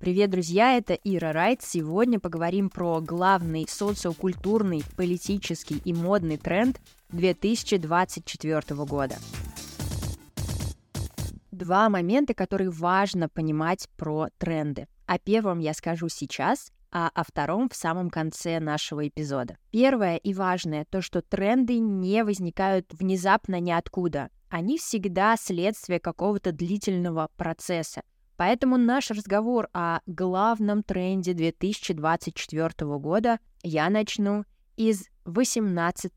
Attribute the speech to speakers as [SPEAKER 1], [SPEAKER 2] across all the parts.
[SPEAKER 1] Привет, друзья, это Ира Райт. Сегодня поговорим про главный социокультурный, политический и модный тренд 2024 года. Два момента, которые важно понимать про тренды. О первом я скажу сейчас, а о втором в самом конце нашего эпизода. Первое и важное то, что тренды не возникают внезапно ниоткуда. Они всегда следствие какого-то длительного процесса. Поэтому наш разговор о главном тренде 2024 года я начну из 18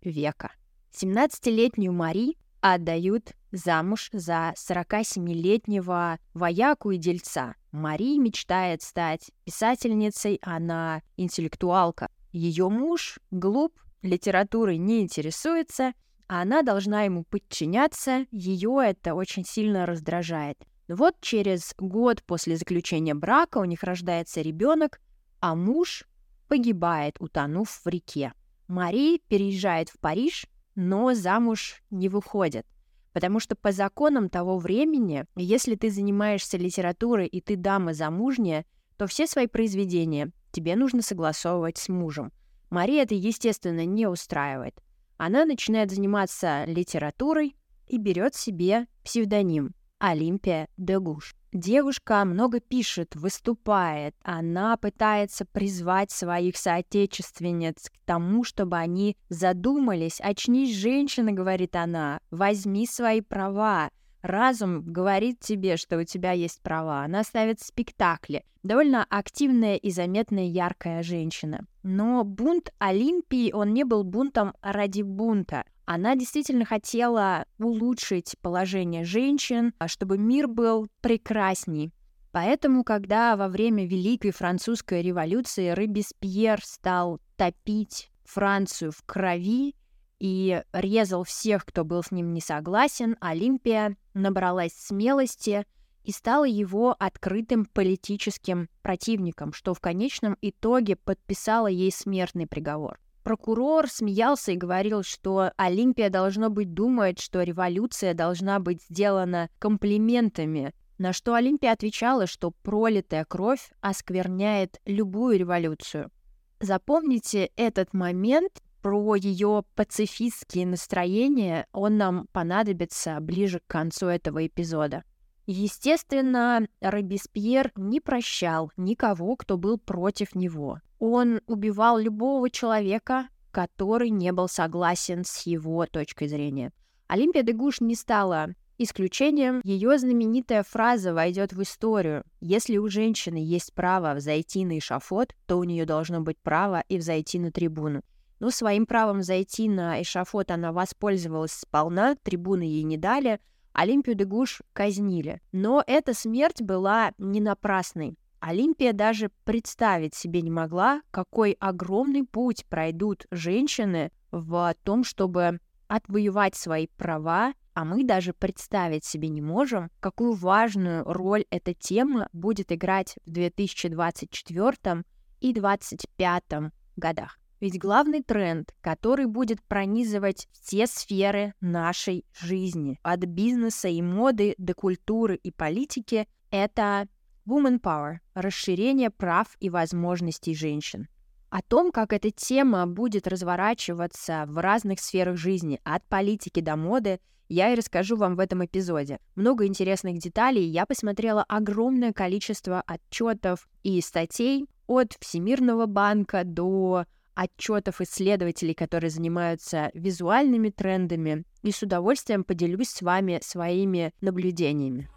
[SPEAKER 1] века. 17-летнюю Мари отдают замуж за 47-летнего вояку и дельца. Мари мечтает стать писательницей, она интеллектуалка. Ее муж глуп, литературой не интересуется, а она должна ему подчиняться, ее это очень сильно раздражает. Вот через год после заключения брака у них рождается ребенок, а муж погибает, утонув в реке. Мари переезжает в Париж, но замуж не выходит. Потому что по законам того времени, если ты занимаешься литературой и ты дама замужняя, то все свои произведения тебе нужно согласовывать с мужем. Мария это, естественно, не устраивает. Она начинает заниматься литературой и берет себе псевдоним Олимпия Дегуш. Девушка много пишет, выступает, она пытается призвать своих соотечественниц к тому, чтобы они задумались. «Очнись, женщина», — говорит она, — «возьми свои права». Разум говорит тебе, что у тебя есть права. Она ставит спектакли. Довольно активная и заметная яркая женщина. Но бунт Олимпии, он не был бунтом ради бунта. Она действительно хотела улучшить положение женщин, а чтобы мир был прекрасней. Поэтому, когда во время Великой Французской революции Робеспьер стал топить Францию в крови и резал всех, кто был с ним не согласен, Олимпия набралась смелости и стала его открытым политическим противником, что в конечном итоге подписало ей смертный приговор. Прокурор смеялся и говорил, что Олимпия должно быть думает, что революция должна быть сделана комплиментами, на что Олимпия отвечала, что пролитая кровь оскверняет любую революцию. Запомните этот момент про ее пацифистские настроения, он нам понадобится ближе к концу этого эпизода. Естественно, Робеспьер не прощал никого, кто был против него. Он убивал любого человека, который не был согласен с его точкой зрения. Олимпия де Гуш не стала исключением. Ее знаменитая фраза войдет в историю. Если у женщины есть право взойти на эшафот, то у нее должно быть право и взойти на трибуну. Но своим правом зайти на эшафот она воспользовалась сполна, трибуны ей не дали, Олимпию де Гуш казнили. Но эта смерть была не напрасной. Олимпия даже представить себе не могла, какой огромный путь пройдут женщины в том, чтобы отвоевать свои права, а мы даже представить себе не можем, какую важную роль эта тема будет играть в 2024 и 2025 годах. Ведь главный тренд, который будет пронизывать все сферы нашей жизни, от бизнеса и моды до культуры и политики, это Woman Power – расширение прав и возможностей женщин. О том, как эта тема будет разворачиваться в разных сферах жизни, от политики до моды, я и расскажу вам в этом эпизоде. Много интересных деталей, я посмотрела огромное количество отчетов и статей от Всемирного банка до отчетов исследователей, которые занимаются визуальными трендами, и с удовольствием поделюсь с вами своими наблюдениями.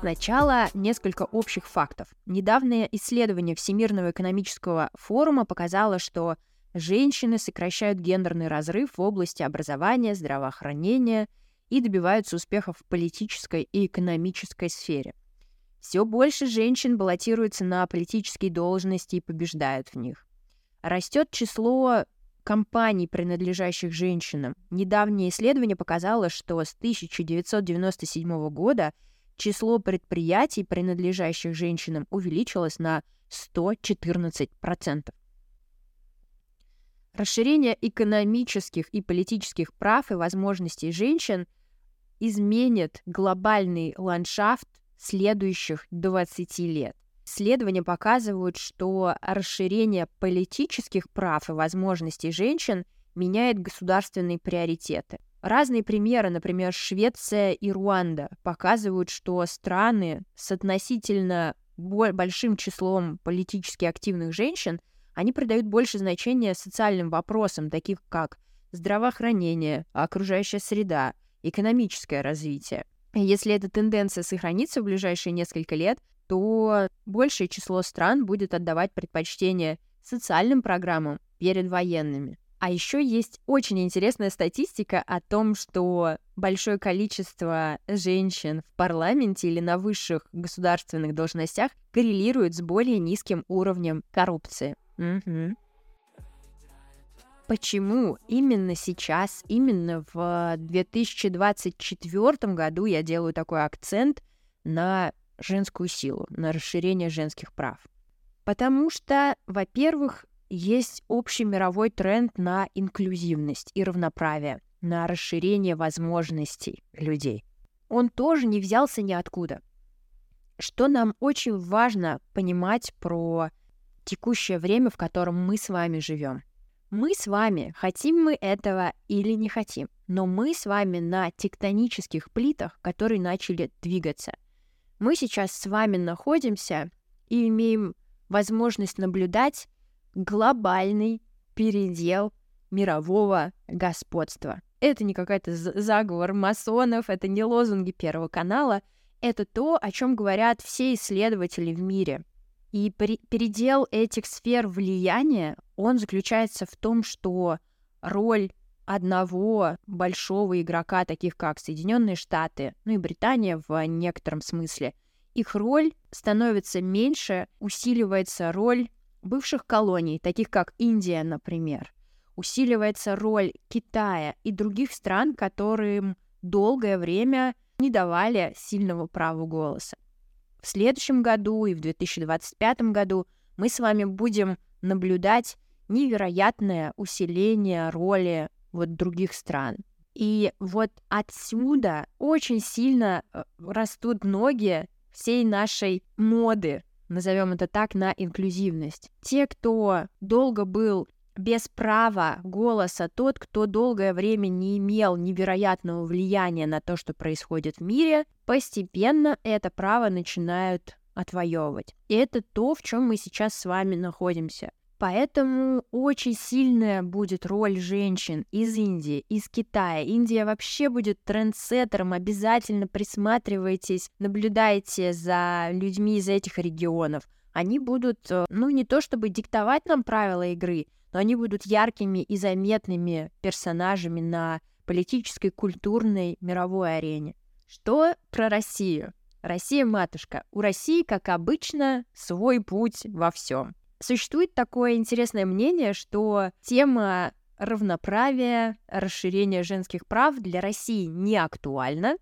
[SPEAKER 1] Сначала несколько общих фактов. Недавнее исследование Всемирного экономического форума показало, что женщины сокращают гендерный разрыв в области образования, здравоохранения и добиваются успехов в политической и экономической сфере. Все больше женщин баллотируются на политические должности и побеждают в них. Растет число компаний, принадлежащих женщинам. Недавнее исследование показало, что с 1997 года число предприятий, принадлежащих женщинам, увеличилось на 114%. Расширение экономических и политических прав и возможностей женщин изменит глобальный ландшафт следующих 20 лет. Исследования показывают, что расширение политических прав и возможностей женщин меняет государственные приоритеты. Разные примеры, например, Швеция и Руанда, показывают, что страны с относительно большим числом политически активных женщин, они придают больше значения социальным вопросам, таких как здравоохранение, окружающая среда, экономическое развитие. Если эта тенденция сохранится в ближайшие несколько лет, то большее число стран будет отдавать предпочтение социальным программам перед военными. А еще есть очень интересная статистика о том, что большое количество женщин в парламенте или на высших государственных должностях коррелирует с более низким уровнем коррупции. Угу. Почему именно сейчас, именно в 2024 году я делаю такой акцент на женскую силу, на расширение женских прав? Потому что, во-первых, есть общий мировой тренд на инклюзивность и равноправие, на расширение возможностей людей. Он тоже не взялся ниоткуда. Что нам очень важно понимать про текущее время, в котором мы с вами живем. Мы с вами, хотим мы этого или не хотим, но мы с вами на тектонических плитах, которые начали двигаться. Мы сейчас с вами находимся и имеем возможность наблюдать глобальный передел мирового господства. Это не какой-то заговор масонов, это не лозунги Первого канала, это то, о чем говорят все исследователи в мире. И передел этих сфер влияния, он заключается в том, что роль одного большого игрока, таких как Соединенные Штаты, ну и Британия в некотором смысле, их роль становится меньше, усиливается роль бывших колоний, таких как Индия, например. Усиливается роль Китая и других стран, которым долгое время не давали сильного права голоса. В следующем году и в 2025 году мы с вами будем наблюдать невероятное усиление роли вот других стран. И вот отсюда очень сильно э, растут ноги всей нашей моды назовем это так, на инклюзивность. Те, кто долго был без права голоса, тот, кто долгое время не имел невероятного влияния на то, что происходит в мире, постепенно это право начинают отвоевывать. И это то, в чем мы сейчас с вами находимся. Поэтому очень сильная будет роль женщин из Индии, из Китая. Индия вообще будет трендсеттером, обязательно присматривайтесь, наблюдайте за людьми из этих регионов. Они будут, э, ну, не то чтобы диктовать нам правила игры, но они будут яркими и заметными персонажами на политической, культурной, мировой арене. Что про Россию? Россия матушка. У России, как обычно, свой путь во всем. Существует такое интересное мнение, что тема равноправия, расширения женских прав для России не актуальна,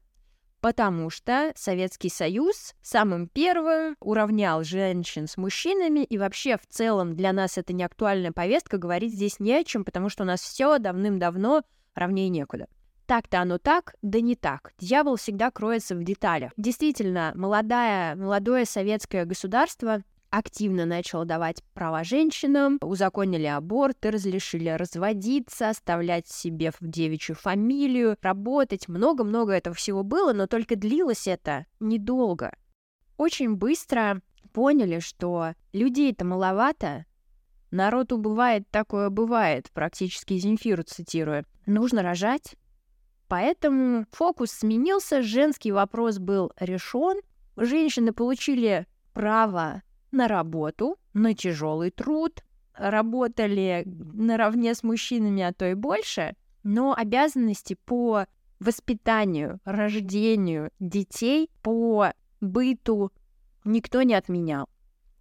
[SPEAKER 1] потому что Советский Союз самым первым уравнял женщин с мужчинами, и вообще в целом для нас это не актуальная повестка, говорить здесь не о чем, потому что у нас все давным-давно равнее некуда. Так-то оно так, да не так. Дьявол всегда кроется в деталях. Действительно, молодая, молодое советское государство активно начал давать права женщинам, узаконили аборты, разрешили разводиться, оставлять себе в девичью фамилию, работать. Много-много этого всего было, но только длилось это недолго. Очень быстро поняли, что людей-то маловато, народ убывает, такое бывает, практически Земфиру цитирую. Нужно рожать. Поэтому фокус сменился, женский вопрос был решен, женщины получили право на работу, на тяжелый труд, работали наравне с мужчинами, а то и больше, но обязанности по воспитанию, рождению детей, по быту никто не отменял.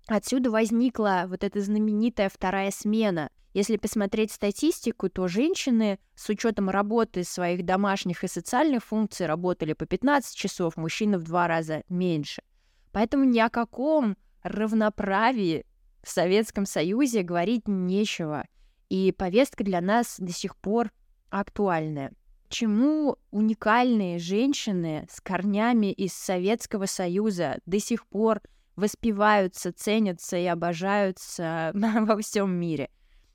[SPEAKER 1] Отсюда возникла вот эта знаменитая вторая смена. Если посмотреть статистику, то женщины с учетом работы своих домашних и социальных функций работали по 15 часов, мужчины в два раза меньше. Поэтому ни о каком равноправии в Советском Союзе говорить нечего, и повестка для нас до сих пор актуальная. почему уникальные женщины с корнями из Советского Союза до сих пор воспеваются, ценятся и обожаются во всем мире?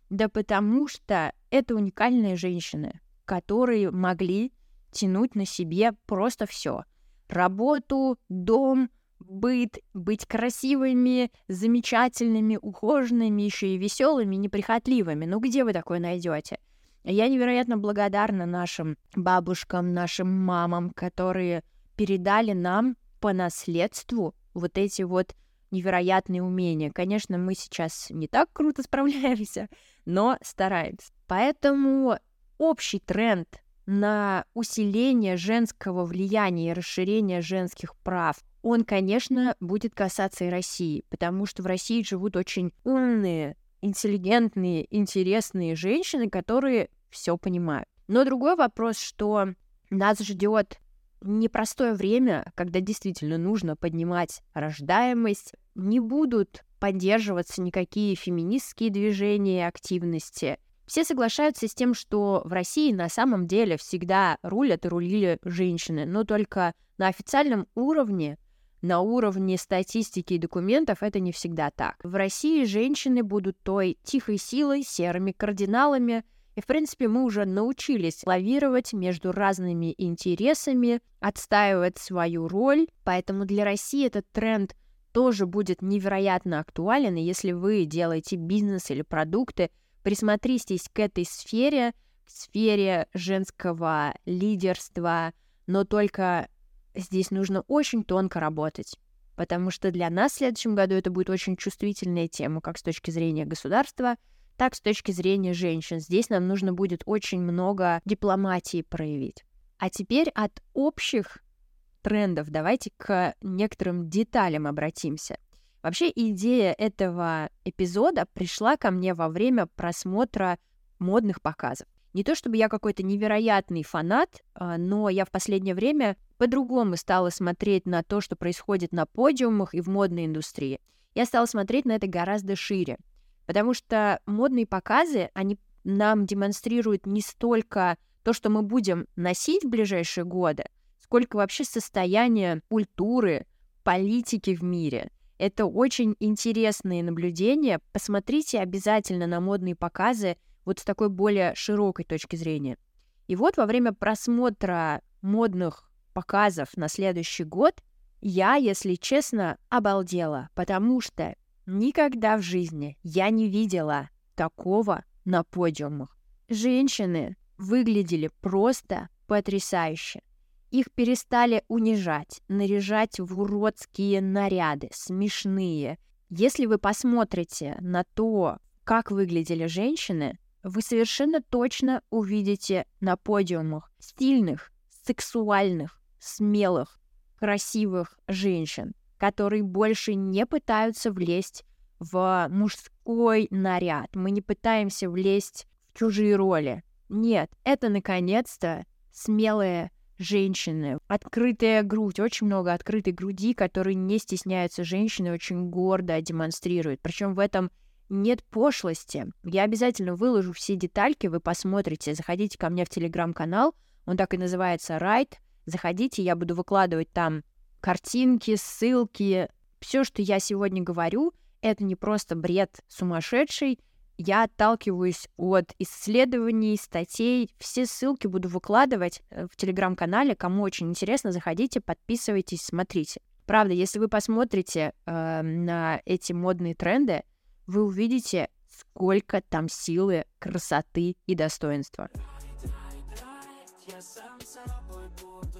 [SPEAKER 1] Да потому что это уникальные женщины, которые могли тянуть на себе просто все. Работу, дом, быт, быть красивыми, замечательными, ухоженными, еще и веселыми, неприхотливыми. Ну где вы такое найдете? Я невероятно благодарна нашим бабушкам, нашим мамам, которые передали нам по наследству вот эти вот невероятные умения. Конечно, мы сейчас не так круто справляемся, но стараемся. Поэтому общий тренд на усиление женского влияния и расширение женских прав, он, конечно, будет касаться и России, потому что в России живут очень умные, интеллигентные, интересные женщины, которые все понимают. Но другой вопрос, что нас ждет непростое время, когда действительно нужно поднимать рождаемость, не будут поддерживаться никакие феминистские движения и активности. Все соглашаются с тем, что в России на самом деле всегда рулят и рулили женщины, но только на официальном уровне, на уровне статистики и документов это не всегда так. В России женщины будут той тихой силой, серыми кардиналами, и, в принципе, мы уже научились лавировать между разными интересами, отстаивать свою роль, поэтому для России этот тренд тоже будет невероятно актуален, и если вы делаете бизнес или продукты, присмотритесь к этой сфере, к сфере женского лидерства, но только здесь нужно очень тонко работать, потому что для нас в следующем году это будет очень чувствительная тема, как с точки зрения государства, так с точки зрения женщин. Здесь нам нужно будет очень много дипломатии проявить. А теперь от общих трендов давайте к некоторым деталям обратимся. Вообще идея этого эпизода пришла ко мне во время просмотра модных показов. Не то чтобы я какой-то невероятный фанат, а, но я в последнее время по-другому стала смотреть на то, что происходит на подиумах и в модной индустрии. Я стала смотреть на это гораздо шире. Потому что модные показы, они нам демонстрируют не столько то, что мы будем носить в ближайшие годы, сколько вообще состояние культуры, политики в мире. Это очень интересные наблюдения. Посмотрите обязательно на модные показы вот с такой более широкой точки зрения. И вот во время просмотра модных показов на следующий год я, если честно, обалдела, потому что Никогда в жизни я не видела такого на подиумах. Женщины выглядели просто потрясающе. Их перестали унижать, наряжать в уродские наряды, смешные. Если вы посмотрите на то, как выглядели женщины, вы совершенно точно увидите на подиумах стильных, сексуальных, смелых, красивых женщин которые больше не пытаются влезть в мужской наряд. Мы не пытаемся влезть в чужие роли. Нет, это наконец-то смелые женщины. Открытая грудь, очень много открытой груди, которые не стесняются женщины, очень гордо демонстрируют. Причем в этом нет пошлости. Я обязательно выложу все детальки, вы посмотрите. Заходите ко мне в телеграм-канал, он так и называется Right. Заходите, я буду выкладывать там картинки, ссылки. Все, что я сегодня говорю, это не просто бред сумасшедший. Я отталкиваюсь от исследований, статей. Все ссылки буду выкладывать э, в телеграм-канале. Кому очень интересно, заходите, подписывайтесь, смотрите. Правда, если вы посмотрите э, на эти модные тренды, вы увидите, сколько там силы, красоты и достоинства.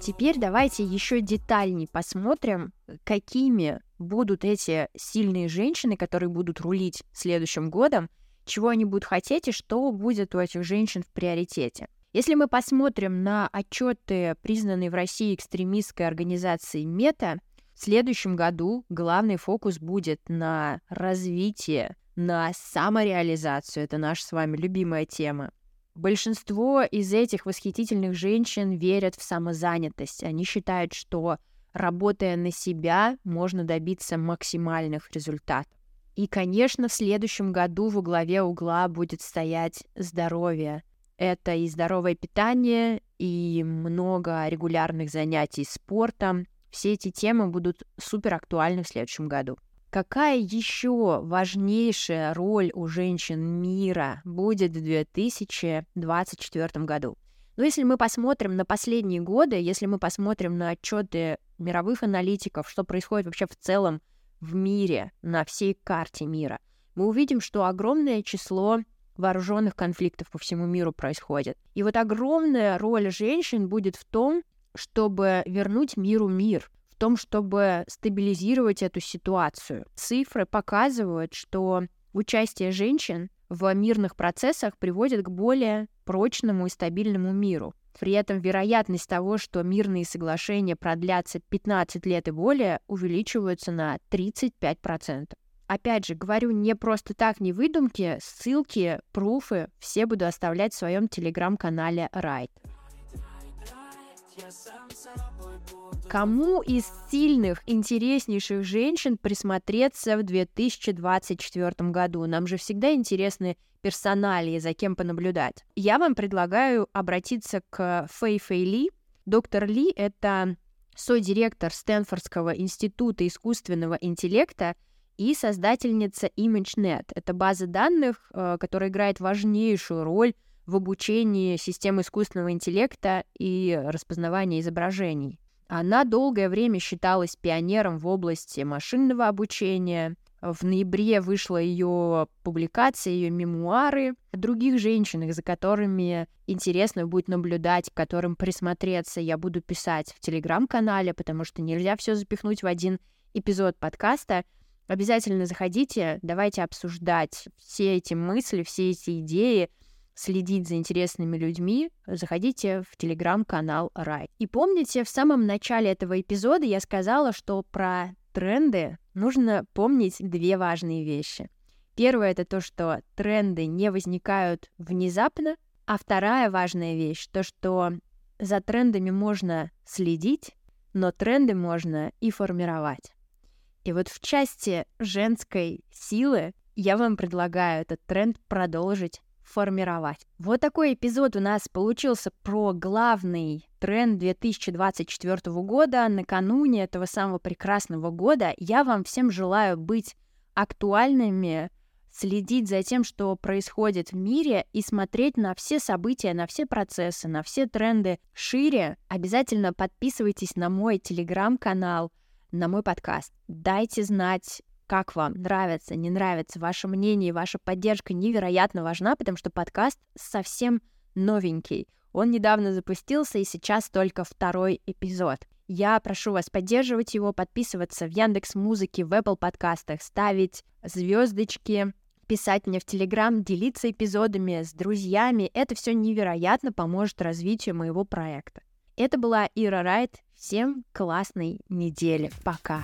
[SPEAKER 1] Теперь давайте еще детальней посмотрим, какими будут эти сильные женщины, которые будут рулить следующим годом, чего они будут хотеть и что будет у этих женщин в приоритете. Если мы посмотрим на отчеты, признанные в России экстремистской организацией МЕТА, в следующем году главный фокус будет на развитие, на самореализацию. Это наша с вами любимая тема. Большинство из этих восхитительных женщин верят в самозанятость. Они считают, что работая на себя, можно добиться максимальных результатов. И, конечно, в следующем году во главе угла будет стоять здоровье. Это и здоровое питание, и много регулярных занятий спортом. Все эти темы будут супер актуальны в следующем году. Какая еще важнейшая роль у женщин мира будет в 2024 году? Но если мы посмотрим на последние годы, если мы посмотрим на отчеты мировых аналитиков, что происходит вообще в целом в мире, на всей карте мира, мы увидим, что огромное число вооруженных конфликтов по всему миру происходит. И вот огромная роль женщин будет в том, чтобы вернуть миру мир, том, чтобы стабилизировать эту ситуацию. Цифры показывают, что участие женщин в мирных процессах приводит к более прочному и стабильному миру. При этом вероятность того, что мирные соглашения продлятся 15 лет и более, увеличивается на 35%. Опять же, говорю не просто так, не выдумки, ссылки, пруфы все буду оставлять в своем телеграм-канале Right. Кому из сильных, интереснейших женщин присмотреться в 2024 году? Нам же всегда интересны персоналии, за кем понаблюдать. Я вам предлагаю обратиться к Фэй Фэй Ли. Доктор Ли — это содиректор Стэнфордского института искусственного интеллекта и создательница ImageNet. Это база данных, э, которая играет важнейшую роль в обучении систем искусственного интеллекта и распознавания изображений. Она долгое время считалась пионером в области машинного обучения. В ноябре вышла ее публикация, ее мемуары других женщинах, за которыми интересно будет наблюдать, к которым присмотреться. Я буду писать в телеграм-канале, потому что нельзя все запихнуть в один эпизод подкаста. Обязательно заходите, давайте обсуждать все эти мысли, все эти идеи, следить за интересными людьми, заходите в телеграм-канал Рай. И помните, в самом начале этого эпизода я сказала, что про тренды нужно помнить две важные вещи. Первое — это то, что тренды не возникают внезапно, а вторая важная вещь — то, что за трендами можно следить, но тренды можно и формировать. И вот в части женской силы я вам предлагаю этот тренд продолжить формировать. Вот такой эпизод у нас получился про главный тренд 2024 года. Накануне этого самого прекрасного года я вам всем желаю быть актуальными, следить за тем, что происходит в мире и смотреть на все события, на все процессы, на все тренды шире. Обязательно подписывайтесь на мой телеграм-канал, на мой подкаст. Дайте знать как вам нравится, не нравится, ваше мнение, ваша поддержка невероятно важна, потому что подкаст совсем новенький. Он недавно запустился, и сейчас только второй эпизод. Я прошу вас поддерживать его, подписываться в Яндекс Музыке, в Apple подкастах, ставить звездочки, писать мне в Телеграм, делиться эпизодами с друзьями. Это все невероятно поможет развитию моего проекта. Это была Ира Райт. Всем классной недели. Пока.